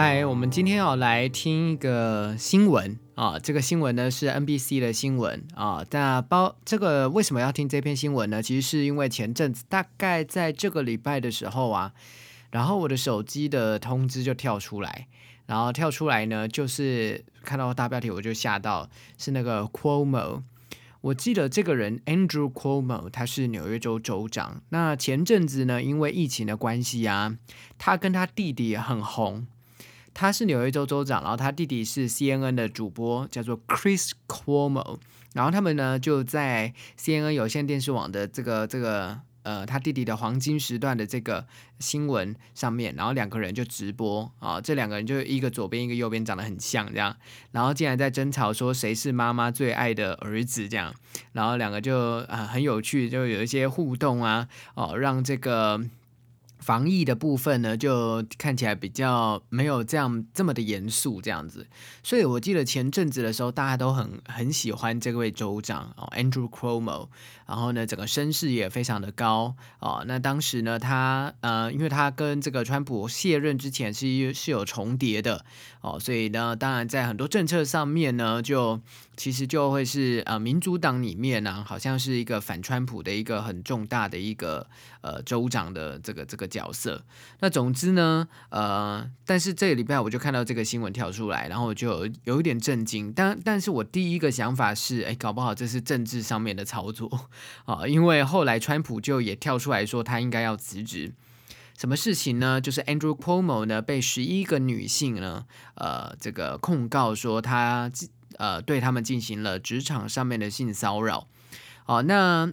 嗨，我们今天要来听一个新闻啊，这个新闻呢是 NBC 的新闻啊。那包这个为什么要听这篇新闻呢？其实是因为前阵子大概在这个礼拜的时候啊，然后我的手机的通知就跳出来，然后跳出来呢，就是看到大标题我就吓到，是那个 Cuomo。我记得这个人 Andrew Cuomo，他是纽约州州长。那前阵子呢，因为疫情的关系啊，他跟他弟弟很红。他是纽约州州长，然后他弟弟是 CNN 的主播，叫做 Chris Cuomo。然后他们呢就在 CNN 有线电视网的这个这个呃他弟弟的黄金时段的这个新闻上面，然后两个人就直播啊，这两个人就一个左边一个右边长得很像这样，然后竟然在争吵说谁是妈妈最爱的儿子这样，然后两个就啊很有趣，就有一些互动啊哦，让这个。防疫的部分呢，就看起来比较没有这样这么的严肃这样子，所以我记得前阵子的时候，大家都很很喜欢这位州长哦，Andrew Cuomo。然后呢，整个声势也非常的高哦。那当时呢，他呃，因为他跟这个川普卸任之前是是有重叠的哦，所以呢，当然在很多政策上面呢，就其实就会是呃，民主党里面呢，好像是一个反川普的一个很重大的一个呃州长的这个这个角色。那总之呢，呃，但是这个礼拜我就看到这个新闻跳出来，然后我就有一点震惊。但但是我第一个想法是，哎，搞不好这是政治上面的操作。啊，因为后来川普就也跳出来说他应该要辞职。什么事情呢？就是 Andrew Cuomo 呢被十一个女性呢，呃，这个控告说他呃对他们进行了职场上面的性骚扰。哦，那。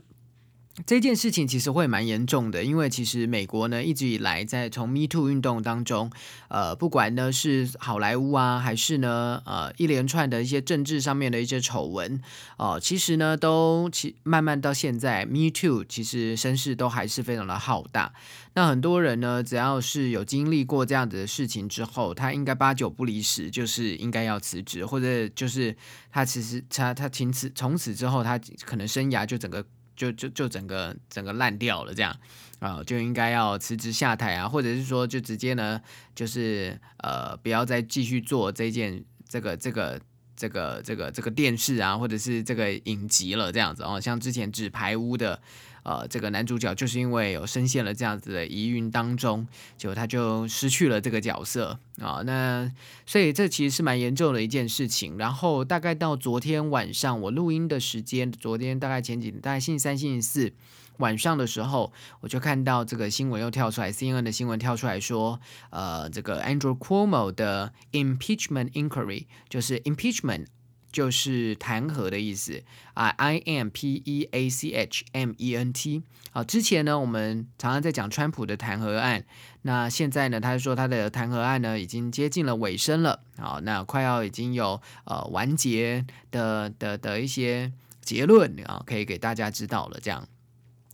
这件事情其实会蛮严重的，因为其实美国呢一直以来在从 Me Too 运动当中，呃，不管呢是好莱坞啊，还是呢呃一连串的一些政治上面的一些丑闻，哦，其实呢都其慢慢到现在 Me Too 其实声势都还是非常的浩大。那很多人呢，只要是有经历过这样子的事情之后，他应该八九不离十，就是应该要辞职，或者就是他其实他他从此从此之后，他可能生涯就整个。就就就整个整个烂掉了，这样啊，就应该要辞职下台啊，或者是说就直接呢，就是呃不要再继续做这件这个这个这个这个这个电视啊，或者是这个影集了，这样子哦，像之前纸牌屋的。呃，这个男主角就是因为有深陷了这样子的疑云当中，结果他就失去了这个角色啊。那所以这其实是蛮严重的一件事情。然后大概到昨天晚上，我录音的时间，昨天大概前几，大概星期三、星期四晚上的时候，我就看到这个新闻又跳出来，CNN 的新闻跳出来说，呃，这个 Andrew Cuomo 的 impeachment inquiry 就是 impeachment。就是弹劾的意思啊，I M P E A C H M E N T。啊，之前呢，我们常常在讲川普的弹劾案，那现在呢，他说他的弹劾案呢已经接近了尾声了，啊，那快要已经有呃完结的的的一些结论啊，可以给大家知道了，这样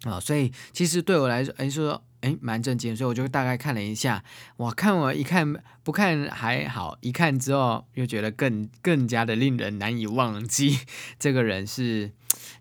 啊，所以其实对我来说，哎说。诶，蛮震惊，所以我就大概看了一下。我看我一看不看还好，一看之后又觉得更更加的令人难以忘记。这个人是。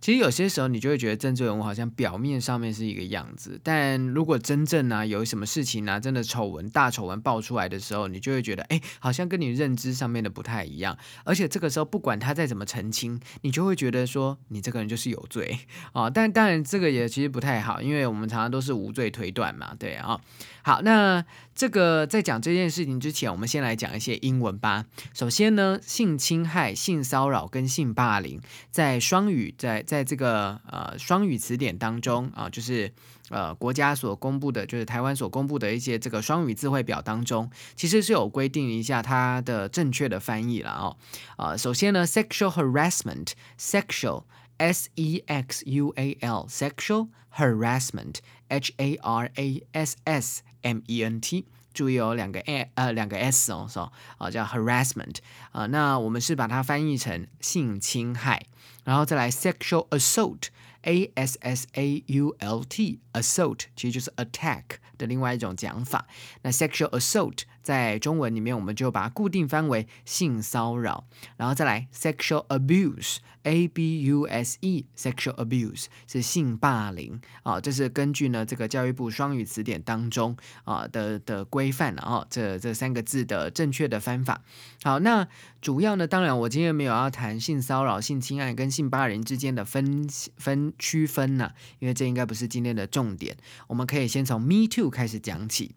其实有些时候，你就会觉得政治人物好像表面上面是一个样子，但如果真正呢有什么事情呢，真的丑闻大丑闻爆出来的时候，你就会觉得，哎，好像跟你认知上面的不太一样。而且这个时候，不管他再怎么澄清，你就会觉得说，你这个人就是有罪啊。但当然，这个也其实不太好，因为我们常常都是无罪推断嘛，对啊。好，那这个在讲这件事情之前，我们先来讲一些英文吧。首先呢，性侵害、性骚扰跟性霸凌，在双语在在这个呃双语词典当中啊，就是呃国家所公布的，就是台湾所公布的一些这个双语字汇表当中，其实是有规定一下它的正确的翻译了哦。啊，首先呢，sexual harassment，sexual。S E X U A L sexual harassment H A R A S S M E N T，注意哦两个 a 呃两个 s 哦，是啊叫 harassment 啊，那我们是把它翻译成性侵害然后再来 sexual assault，a s s a u l t，assault 其实就是 attack 的另外一种讲法。那 sexual assault 在中文里面我们就把它固定翻为性骚扰，然后再来 sexual abuse，a b u s e，sexual abuse 是性霸凌啊，这是根据呢这个教育部双语词典当中啊的的规范了啊，这这三个字的正确的翻法。好，那主要呢，当然我今天没有要谈性骚扰、性侵害跟性霸凌之间的分分区分呢，因为这应该不是今天的重点。我们可以先从 Me Too 开始讲起。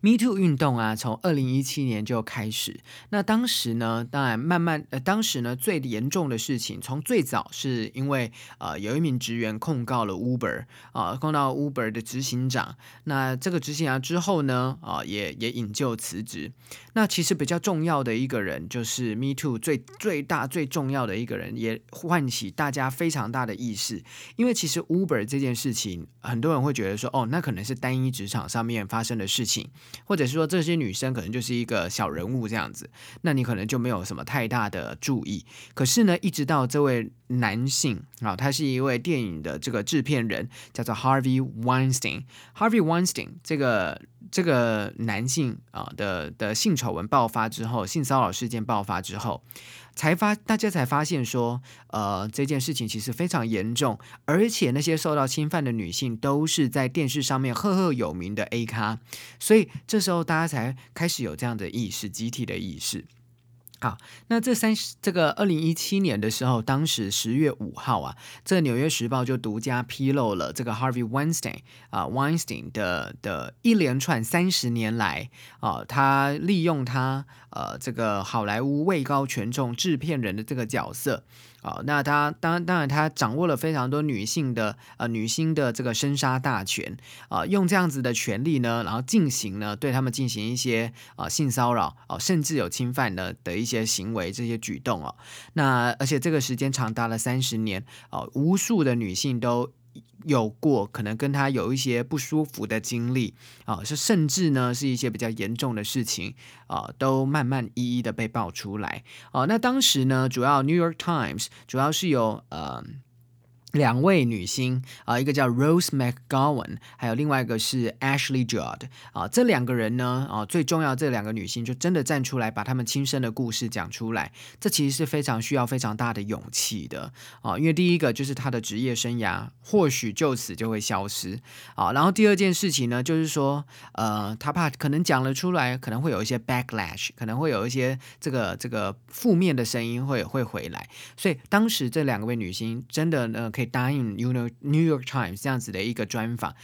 Me Too 运动啊，从二零一七年就开始。那当时呢，当然慢慢呃，当时呢最严重的事情，从最早是因为呃有一名职员控告了 Uber 啊，控告 Uber 的执行长。那这个执行长之后呢，啊也也引咎辞职。那其实比较重要的一个人，就是 Me Too 最最大最重要的一个人，也唤起大家非常大的意识。因为其实 Uber 这件事情，很多人会觉得说，哦，那可能是单一职场上面发生的事情。或者是说这些女生可能就是一个小人物这样子，那你可能就没有什么太大的注意。可是呢，一直到这位男性啊，他是一位电影的这个制片人，叫做 Harvey Weinstein。Harvey Weinstein 这个这个男性啊的的性丑闻爆发之后，性骚扰事件爆发之后。才发，大家才发现说，呃，这件事情其实非常严重，而且那些受到侵犯的女性都是在电视上面赫赫有名的 A 咖，所以这时候大家才开始有这样的意识，集体的意识。好，那这三十这个二零一七年的时候，当时十月五号啊，这《纽约时报》就独家披露了这个 Harvey Weinstein 啊，Weinstein 的的一连串三十年来啊，他利用他呃这个好莱坞位高权重制片人的这个角色。啊，那他当当然他掌握了非常多女性的呃女性的这个生杀大权啊，用这样子的权利呢，然后进行呢对他们进行一些啊性骚扰啊，甚至有侵犯的的一些行为这些举动哦。那而且这个时间长达了三十年啊，无数的女性都。有过可能跟他有一些不舒服的经历啊，是甚至呢是一些比较严重的事情啊，都慢慢一一的被爆出来啊。那当时呢，主要《New York Times》主要是有呃。两位女星啊，一个叫 Rose McGowan，还有另外一个是 Ashley Judd 啊，这两个人呢啊，最重要这两个女星就真的站出来，把她们亲身的故事讲出来，这其实是非常需要非常大的勇气的。啊，因为第一个就是她的职业生涯或许就此就会消失。啊，然后第二件事情呢，就是说呃，她怕可能讲了出来，可能会有一些 backlash，可能会有一些这个这个负面的声音会会回来，所以当时这两位女星真的呢。可以答应 You know New York Times 这样子的一个专访，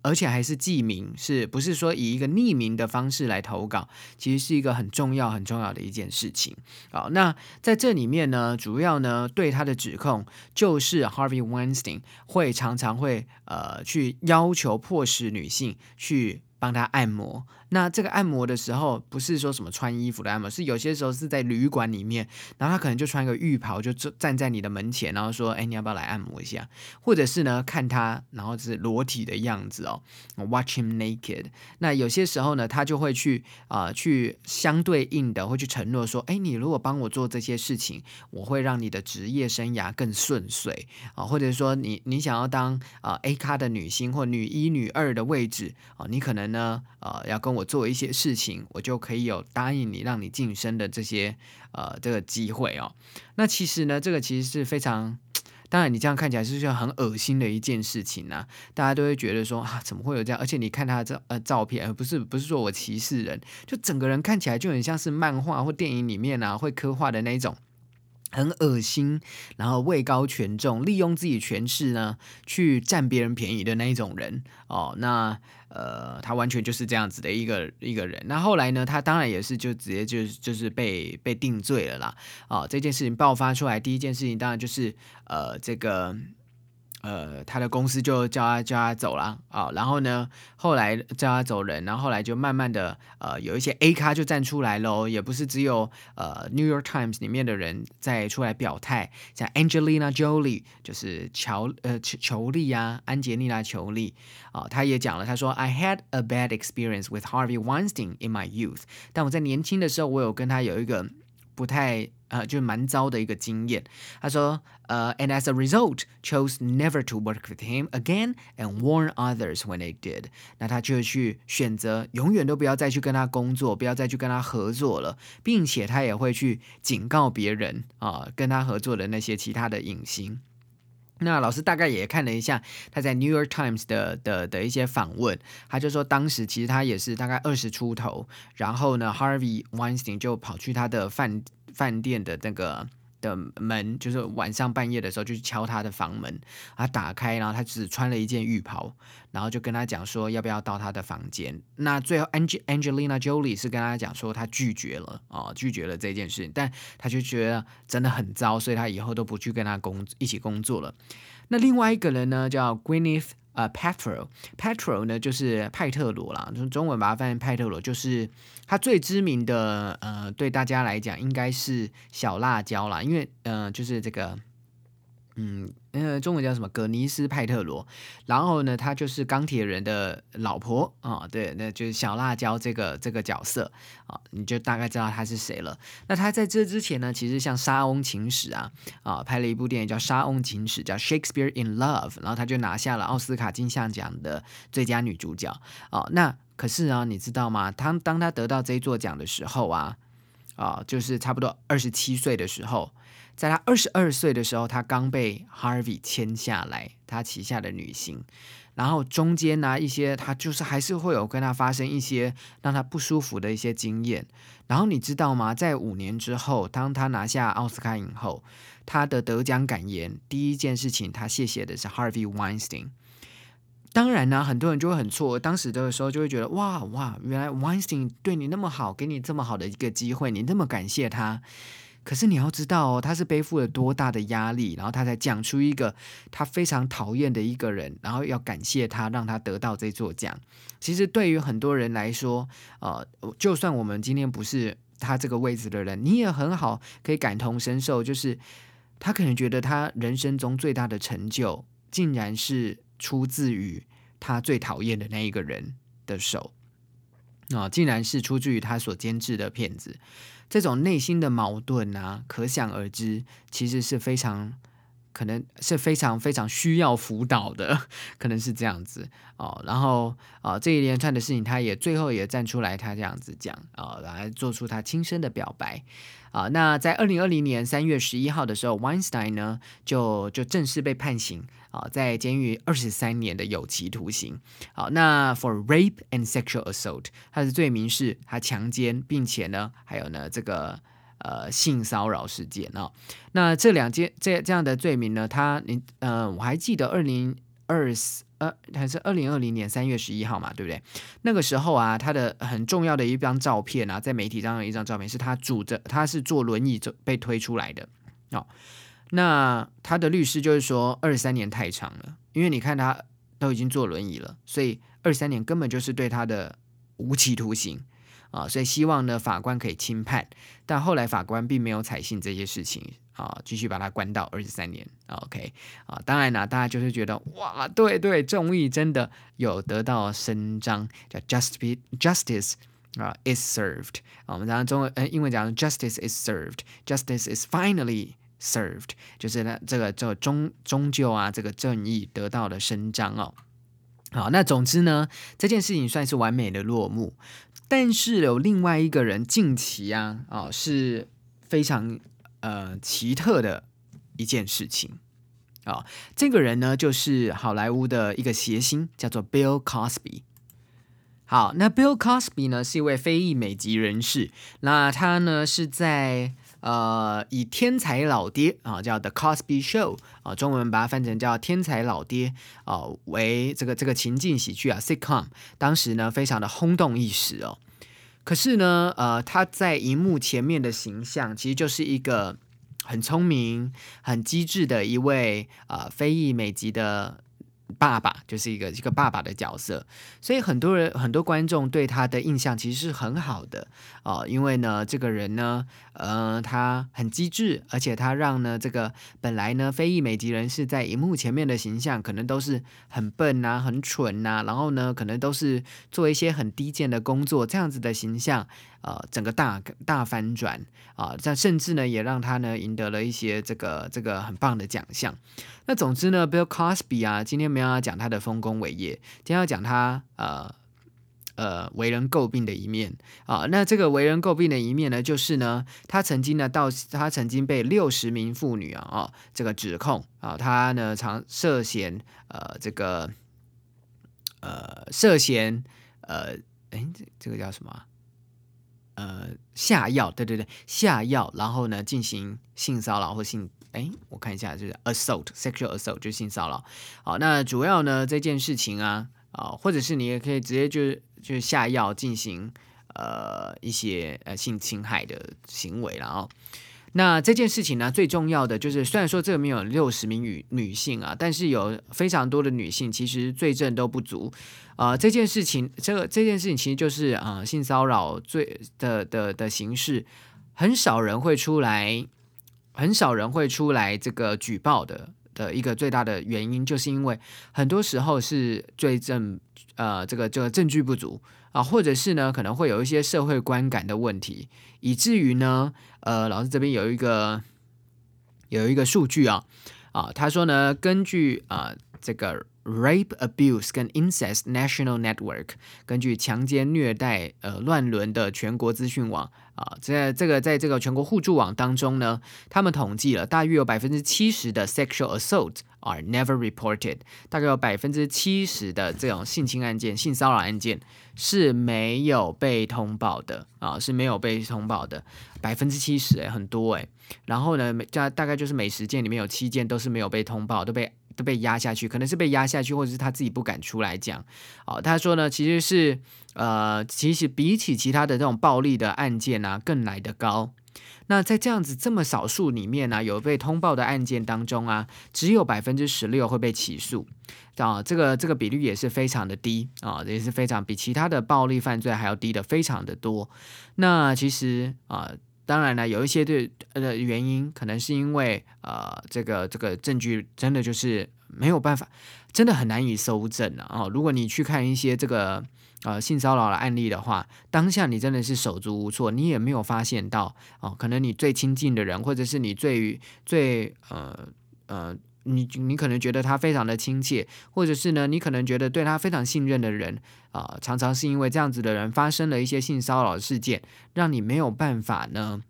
而且还是记名，是不是说以一个匿名的方式来投稿？其实是一个很重要、很重要的一件事情。好，那在这里面呢，主要呢对他的指控就是 Harvey Weinstein 会常常会呃去要求迫使女性去帮他按摩。那这个按摩的时候，不是说什么穿衣服的按摩，是有些时候是在旅馆里面，然后他可能就穿个浴袍，就站在你的门前，然后说：“哎，你要不要来按摩一下？”或者是呢，看他然后是裸体的样子哦，watch him naked。那有些时候呢，他就会去啊，去相对应的会去承诺说：“哎，你如果帮我做这些事情，我会让你的职业生涯更顺遂啊。”或者说你你想要当啊 A 咖的女星或女一女二的位置啊，你可能呢呃要跟我做一些事情，我就可以有答应你让你晋升的这些呃这个机会哦。那其实呢，这个其实是非常，当然你这样看起来是是很恶心的一件事情呢。大家都会觉得说啊，怎么会有这样？而且你看他的照呃照片，而不是不是说我歧视人，就整个人看起来就很像是漫画或电影里面啊会刻画的那一种。很恶心，然后位高权重，利用自己权势呢，去占别人便宜的那一种人哦。那呃，他完全就是这样子的一个一个人。那后来呢，他当然也是就直接就就是被被定罪了啦。啊，这件事情爆发出来，第一件事情当然就是呃这个。呃，他的公司就叫他叫他走了啊，然后呢，后来叫他走人，然后后来就慢慢的呃，有一些 A 咖就站出来喽，也不是只有呃 New York Times 里面的人在出来表态，像 Angelina Jolie 就是乔呃裘丽啊，安杰丽娜裘丽啊，他也讲了，他说 I had a bad experience with Harvey Weinstein in my youth，但我在年轻的时候，我有跟他有一个。不太呃，就蛮糟的一个经验。他说，呃，and as a result chose never to work with him again and warn others when they did。那他就去选择永远都不要再去跟他工作，不要再去跟他合作了，并且他也会去警告别人啊，跟他合作的那些其他的影星。那老师大概也看了一下他在《New York Times》的的的一些访问，他就说当时其实他也是大概二十出头，然后呢，Harvey Weinstein 就跑去他的饭饭店的那个。的门就是晚上半夜的时候就去敲他的房门，他打开，然后他只穿了一件浴袍，然后就跟他讲说要不要到他的房间。那最后 Angel Angelina Jolie 是跟他讲说他拒绝了啊，拒绝了这件事情，但他就觉得真的很糟，所以他以后都不去跟他工一起工作了。那另外一个人呢叫 Gwyneth。呃 petrol petrol 呢就是派特罗啦，从中文把它翻成派特罗，就是它最知名的呃，对大家来讲应该是小辣椒啦，因为呃，就是这个。嗯，呃，中文叫什么？葛尼斯派特罗。然后呢，她就是钢铁人的老婆啊，对，那就是小辣椒这个这个角色啊，你就大概知道她是谁了。那她在这之前呢，其实像《沙翁情史》啊，啊，拍了一部电影叫《沙翁情史》，叫《Shakespeare in Love》，然后她就拿下了奥斯卡金像奖的最佳女主角啊。那可是啊，你知道吗？她当她得到这一座奖的时候啊，啊，就是差不多二十七岁的时候。在他二十二岁的时候，他刚被 Harvey 签下来，他旗下的女星。然后中间呢，一些他就是还是会有跟他发生一些让他不舒服的一些经验。然后你知道吗？在五年之后，当他拿下奥斯卡影后，他的得奖感言第一件事情，他谢谢的是 Harvey Weinstein。当然呢，很多人就会很错，当时的时候就会觉得哇哇，原来 Weinstein 对你那么好，给你这么好的一个机会，你那么感谢他。可是你要知道哦，他是背负了多大的压力，然后他才讲出一个他非常讨厌的一个人，然后要感谢他，让他得到这座奖。其实对于很多人来说，呃，就算我们今天不是他这个位置的人，你也很好可以感同身受，就是他可能觉得他人生中最大的成就，竟然是出自于他最讨厌的那一个人的手，啊，竟然是出自于他所监制的片子。这种内心的矛盾啊，可想而知，其实是非常可能是非常非常需要辅导的，可能是这样子哦。然后啊，这一连串的事情，他也最后也站出来，他这样子讲啊，来做出他亲身的表白。啊，那在二零二零年三月十一号的时候，Weinstein 呢就就正式被判刑啊，在监狱二十三年的有期徒刑。好，那 for rape and sexual assault，他的罪名是他强奸，并且呢，还有呢这个呃性骚扰事件啊。那这两件这这样的罪名呢，他你呃我还记得二零二四。呃，还是二零二零年三月十一号嘛，对不对？那个时候啊，他的很重要的一张照片啊，在媒体上的一张照片，是他拄着，他是坐轮椅走被推出来的。哦，那他的律师就是说，二三年太长了，因为你看他都已经坐轮椅了，所以二三年根本就是对他的无期徒刑。啊，所以希望呢法官可以轻判，但后来法官并没有采信这些事情啊，继续把他关到二十三年。OK，啊，当然呢，大家就是觉得哇，对对，正义真的有得到伸张，叫 justice justice 啊 is served，我们讲中文呃英文讲 justice is served，justice is finally served，就是呢这个这个终终究啊这个正义得到了伸张哦。好，那总之呢，这件事情算是完美的落幕。但是有另外一个人近期啊，啊是非常呃奇特的一件事情啊。这个人呢，就是好莱坞的一个谐星，叫做 Bill Cosby。好，那 Bill Cosby 呢是一位非裔美籍人士，那他呢是在。呃，以天才老爹啊，叫 The Cosby Show 啊，中文把它翻成叫天才老爹啊，为这个这个情境喜剧啊 sitcom，当时呢非常的轰动一时哦。可是呢，呃，他在荧幕前面的形象其实就是一个很聪明、很机智的一位呃非裔美籍的。爸爸就是一个一个爸爸的角色，所以很多人很多观众对他的印象其实是很好的。哦，因为呢，这个人呢，呃，他很机智，而且他让呢这个本来呢非裔美籍人士在荧幕前面的形象可能都是很笨呐、很蠢呐，然后呢可能都是做一些很低贱的工作，这样子的形象呃整个大大翻转啊，这甚至呢也让他呢赢得了一些这个这个很棒的奖项。那总之呢，Bill Cosby 啊，今天没有要讲他的丰功伟业，今天要讲他呃。呃，为人诟病的一面啊，那这个为人诟病的一面呢，就是呢，他曾经呢，到他曾经被六十名妇女啊啊这个指控啊，他呢常涉嫌呃这个呃涉嫌呃哎这这个叫什么呃下药，对对对，下药，然后呢进行性骚扰或性哎，我看一下就是 assault sexual assault 就是性骚扰，好，那主要呢这件事情啊啊，或者是你也可以直接就是。就是下药进行呃一些呃性侵害的行为然后。那这件事情呢，最重要的就是，虽然说这里面有六十名女女性啊，但是有非常多的女性其实罪证都不足啊。这件事情，这个这件事情其实就是啊性骚扰罪的的的形式，很少人会出来，很少人会出来这个举报的。的一个最大的原因，就是因为很多时候是罪证，呃，这个这个证据不足啊，或者是呢，可能会有一些社会观感的问题，以至于呢，呃，老师这边有一个有一个数据啊，啊，他说呢，根据啊这个。Rape, abuse 跟 incest national network，根据强奸、虐待、呃乱伦的全国资讯网啊，在这个在这个全国互助网当中呢，他们统计了大约有百分之七十的 sexual assault are never reported，大概有百分之七十的这种性侵案件、性骚扰案件是没有被通报的啊，是没有被通报的，百分之七十哎，很多哎。然后呢，每大大概就是每十件里面有七件都是没有被通报，都被。都被压下去，可能是被压下去，或者是他自己不敢出来讲。哦，他说呢，其实是呃，其实比起其他的这种暴力的案件啊，更来得高。那在这样子这么少数里面呢，有被通报的案件当中啊，只有百分之十六会被起诉啊，这个这个比率也是非常的低啊，也是非常比其他的暴力犯罪还要低的非常的多。那其实啊。当然了，有一些的呃原因，可能是因为呃这个这个证据真的就是没有办法，真的很难以搜证了哦。如果你去看一些这个呃性骚扰的案例的话，当下你真的是手足无措，你也没有发现到哦，可能你最亲近的人，或者是你最最呃呃。你你可能觉得他非常的亲切，或者是呢，你可能觉得对他非常信任的人啊，常常是因为这样子的人发生了一些性骚扰事件，让你没有办法呢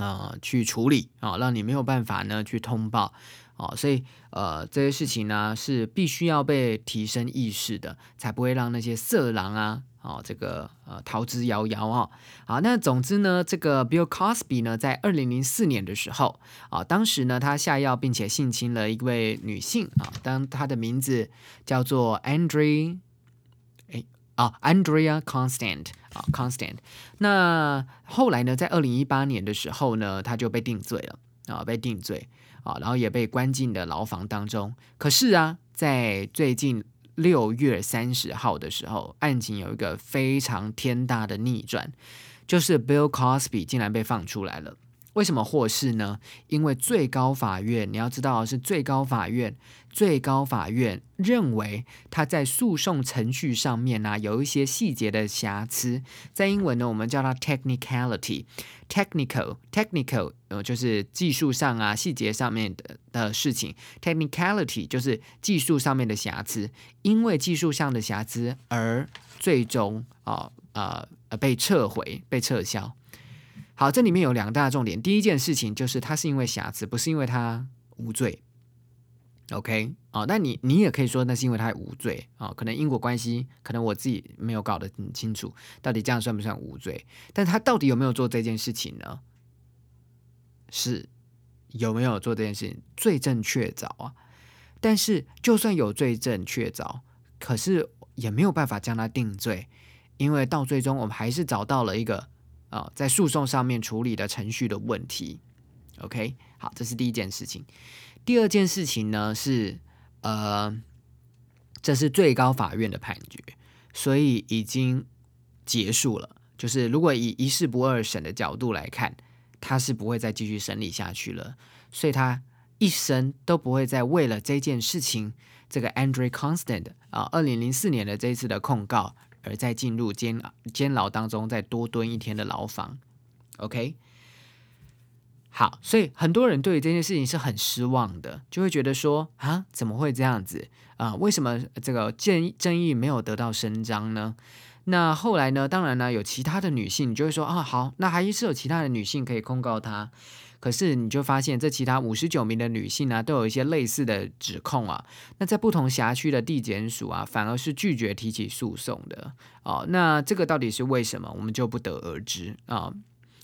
啊去处理啊，让你没有办法呢去通报哦，所以呃这些事情呢是必须要被提升意识的，才不会让那些色狼啊。哦，这个呃逃之夭夭哦。好，那总之呢，这个 Bill Cosby 呢，在二零零四年的时候啊，当时呢，他下药并且性侵了一位女性啊，当他的名字叫做 Andre，哎啊，Andrea Constant 啊，Constant。那后来呢，在二零一八年的时候呢，他就被定罪了啊，被定罪啊，然后也被关进了牢房当中。可是啊，在最近。六月三十号的时候，案情有一个非常天大的逆转，就是 Bill Cosby 竟然被放出来了。为什么获释呢？因为最高法院，你要知道是最高法院，最高法院认为他在诉讼程序上面呢有一些细节的瑕疵，在英文呢我们叫它 technicality，technical，technical，呃就是技术上啊细节上面的的事情，technicality 就是技术上面的瑕疵，因为技术上的瑕疵而最终啊呃被撤回被撤销。好，这里面有两大重点。第一件事情就是他是因为瑕疵，不是因为他无罪。OK，哦，那你你也可以说那是因为他无罪啊，可能因果关系，可能我自己没有搞得很清楚，到底这样算不算无罪？但他到底有没有做这件事情呢？是有没有做这件事情？罪证确凿啊！但是就算有罪证确凿，可是也没有办法将他定罪，因为到最终我们还是找到了一个。啊，在诉讼上面处理的程序的问题，OK，好，这是第一件事情。第二件事情呢是，呃，这是最高法院的判决，所以已经结束了。就是如果以一事不二审的角度来看，他是不会再继续审理下去了，所以他一生都不会再为了这件事情，这个 Andre Constant 啊，二零零四年的这一次的控告。而再进入监监牢当中，再多蹲一天的牢房。OK，好，所以很多人对于这件事情是很失望的，就会觉得说啊，怎么会这样子啊？为什么这个正正义没有得到伸张呢？那后来呢？当然呢，有其他的女性，就会说啊，好，那还是有其他的女性可以控告他。可是你就发现，这其他五十九名的女性呢，都有一些类似的指控啊。那在不同辖区的地检署啊，反而是拒绝提起诉讼的哦。那这个到底是为什么？我们就不得而知啊。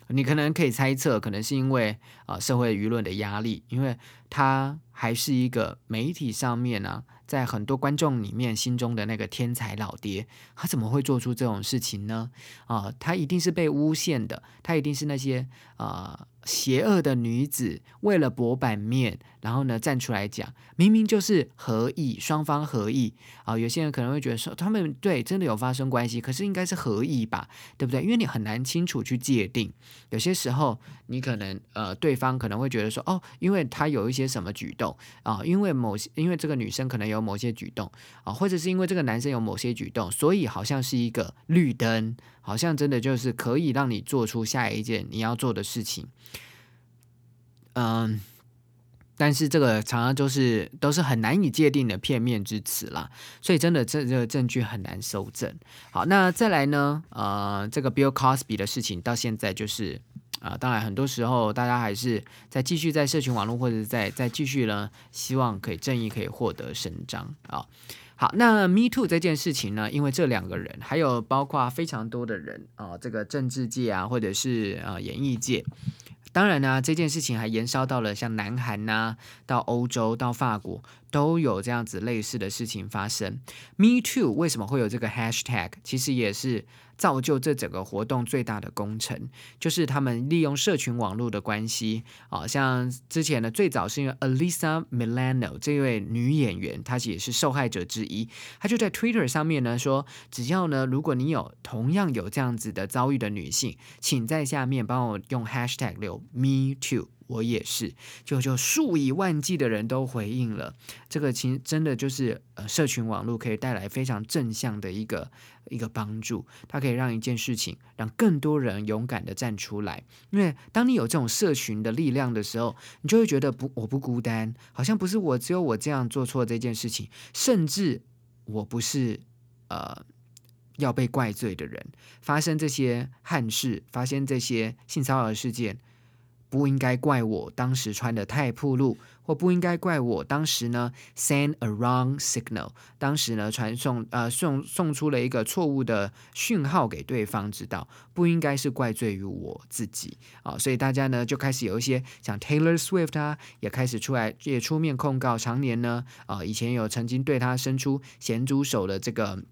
你可能可以猜测，可能是因为啊社会舆论的压力，因为他还是一个媒体上面呢，在很多观众里面心中的那个天才老爹，他怎么会做出这种事情呢？啊，他一定是被诬陷的，他一定是那些啊。邪恶的女子为了博版面，然后呢站出来讲，明明就是合意，双方合意啊。有些人可能会觉得说，他们对真的有发生关系，可是应该是合意吧，对不对？因为你很难清楚去界定。有些时候，你可能呃，对方可能会觉得说，哦，因为他有一些什么举动啊，因为某些，因为这个女生可能有某些举动啊，或者是因为这个男生有某些举动，所以好像是一个绿灯。好像真的就是可以让你做出下一件你要做的事情，嗯，但是这个常常就是都是很难以界定的片面之词啦，所以真的这这个证据很难收证。好，那再来呢？呃，这个 Bill Cosby 的事情到现在就是啊，当然很多时候大家还是在继续在社群网络或者在在继续呢，希望可以正义可以获得伸张啊。好，那 Me Too 这件事情呢？因为这两个人，还有包括非常多的人啊，这个政治界啊，或者是啊演艺界，当然呢，这件事情还延烧到了像南韩呐，到欧洲，到法国。都有这样子类似的事情发生。Me too，为什么会有这个 hashtag？其实也是造就这整个活动最大的功臣，就是他们利用社群网络的关系啊，像之前呢，最早是因为 Alisa Milano 这位女演员，她也是受害者之一，她就在 Twitter 上面呢说，只要呢，如果你有同样有这样子的遭遇的女性，请在下面帮我用 hashtag 留 Me too。我也是，就就数以万计的人都回应了，这个其实真的就是呃，社群网络可以带来非常正向的一个一个帮助，它可以让一件事情让更多人勇敢的站出来，因为当你有这种社群的力量的时候，你就会觉得不我不孤单，好像不是我只有我这样做错这件事情，甚至我不是呃要被怪罪的人，发生这些憾事，发生这些性骚扰事件。不应该怪我当时穿的太暴露，或不应该怪我当时呢 send a wrong signal，当时呢传送呃送送出了一个错误的讯号给对方知道，不应该是怪罪于我自己啊，所以大家呢就开始有一些像 Taylor Swift 啊，也开始出来也出面控告，常年呢啊以前有曾经对他伸出咸猪手的这个。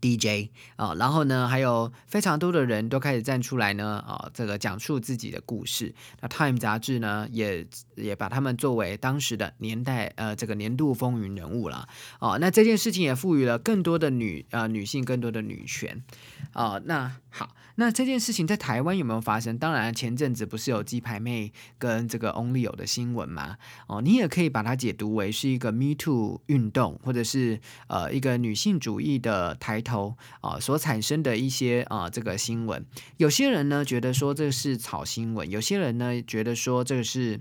DJ 啊，然后呢，还有非常多的人都开始站出来呢，啊，这个讲述自己的故事。那 Time 杂志呢，也也把他们作为当时的年代呃这个年度风云人物了。哦，那这件事情也赋予了更多的女呃女性更多的女权。哦，那好。那这件事情在台湾有没有发生？当然，前阵子不是有鸡排妹跟这个 Only 有的新闻吗？哦，你也可以把它解读为是一个 Me Too 运动，或者是呃一个女性主义的抬头啊所产生的一些啊这个新闻。有些人呢觉得说这是炒新闻，有些人呢觉得说这个是。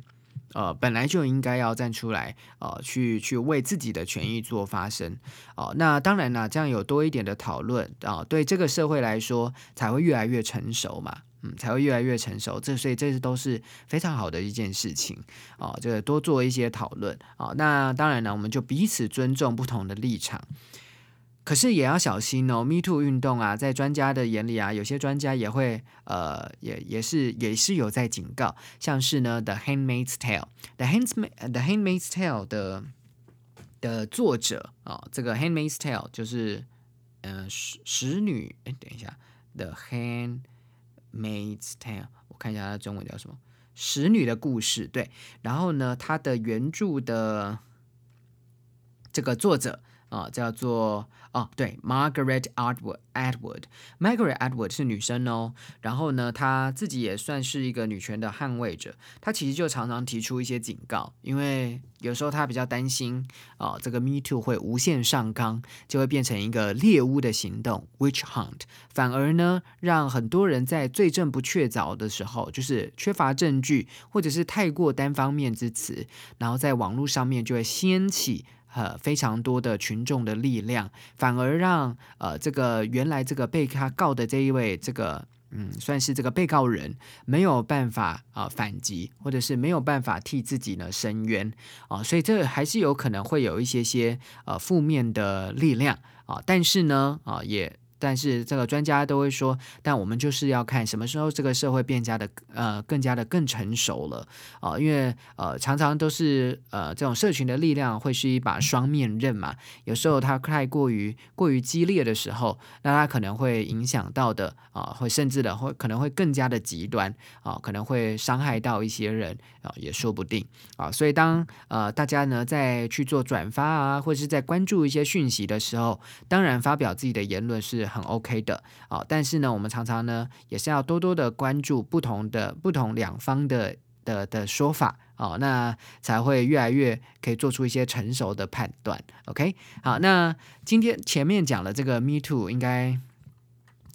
呃，本来就应该要站出来，呃，去去为自己的权益做发声，哦，那当然啦，这样有多一点的讨论啊，对这个社会来说才会越来越成熟嘛，嗯，才会越来越成熟，这所以这是都是非常好的一件事情，哦，这个多做一些讨论，哦，那当然呢，我们就彼此尊重不同的立场。可是也要小心哦，Me Too 运动啊，在专家的眼里啊，有些专家也会呃，也也是也是有在警告，像是呢，《The Handmaid's Tale》，《The Handmaid》，《The Handmaid's Tale》的的作者啊，这个《Handmaid's Tale》就是嗯，使使女，哎，等一下，《The Handmaid's Tale》，我看一下它的中文叫什么，《使女的故事》对，然后呢，它的原著的这个作者。啊，叫做哦，对，Margaret Atwood。Atwood，Margaret Atwood 是女生哦。然后呢，她自己也算是一个女权的捍卫者。她其实就常常提出一些警告，因为有时候她比较担心啊，这个 Me Too 会无限上纲，就会变成一个猎巫的行动 （Witch Hunt），反而呢，让很多人在罪证不确凿的时候，就是缺乏证据，或者是太过单方面之词，然后在网络上面就会掀起。呃，非常多的群众的力量，反而让呃这个原来这个被他告的这一位这个嗯，算是这个被告人没有办法啊反击，或者是没有办法替自己呢伸冤啊，所以这还是有可能会有一些些呃负面的力量啊，但是呢啊也。但是这个专家都会说，但我们就是要看什么时候这个社会变加的呃更加的更成熟了啊，因为呃常常都是呃这种社群的力量会是一把双面刃嘛，有时候它太过于过于激烈的时候，那它可能会影响到的啊，会甚至的会可能会更加的极端啊，可能会伤害到一些人啊，也说不定啊，所以当呃大家呢在去做转发啊，或者是在关注一些讯息的时候，当然发表自己的言论是。很 OK 的啊，但是呢，我们常常呢也是要多多的关注不同的不同两方的的的说法啊，那才会越来越可以做出一些成熟的判断。OK，好，那今天前面讲了这个 Me Too，应该。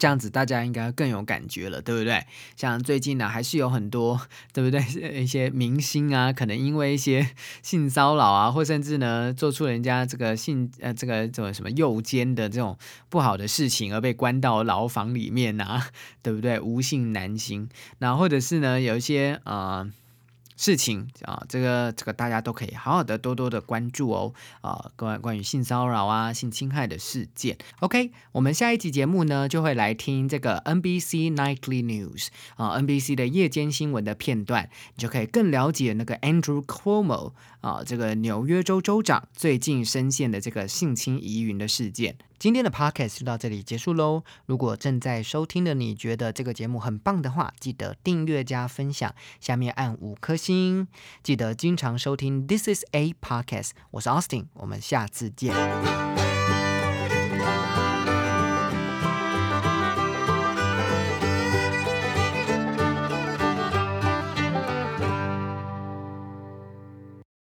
这样子大家应该更有感觉了，对不对？像最近呢，还是有很多，对不对？一些明星啊，可能因为一些性骚扰啊，或甚至呢，做出人家这个性呃这个这种什么诱奸的这种不好的事情，而被关到牢房里面啊，对不对？无性男星，那或者是呢，有一些呃。事情啊，这个这个大家都可以好好的多多的关注哦啊，关关于性骚扰啊、性侵害的事件。OK，我们下一集节目呢就会来听这个 NBC Nightly News 啊，NBC 的夜间新闻的片段，你就可以更了解那个 Andrew Cuomo 啊，这个纽约州州长最近深陷的这个性侵疑云的事件。今天的 podcast 就到这里结束喽。如果正在收听的你觉得这个节目很棒的话，记得订阅加分享，下面按五颗星。记得经常收听 This is a podcast，我是 Austin，我们下次见。